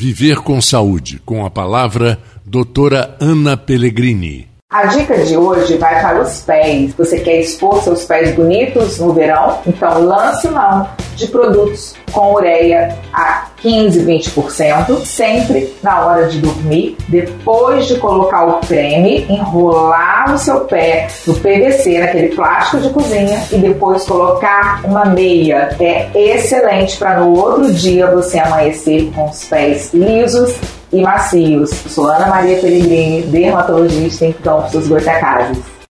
Viver com Saúde, com a palavra doutora Ana Pellegrini. A dica de hoje vai para os pés. Você quer expor seus pés bonitos no verão? Então lance mão de produtos com ureia a 15, 20%, sempre na hora de dormir. Depois de colocar o creme, enrolar o seu pé no PVC, naquele plástico de cozinha, e depois colocar uma meia. É excelente para no outro dia você amanhecer com os pés lisos e macios. Sou Ana Maria Pellegrini, dermatologista em Campos dos Goitacazes.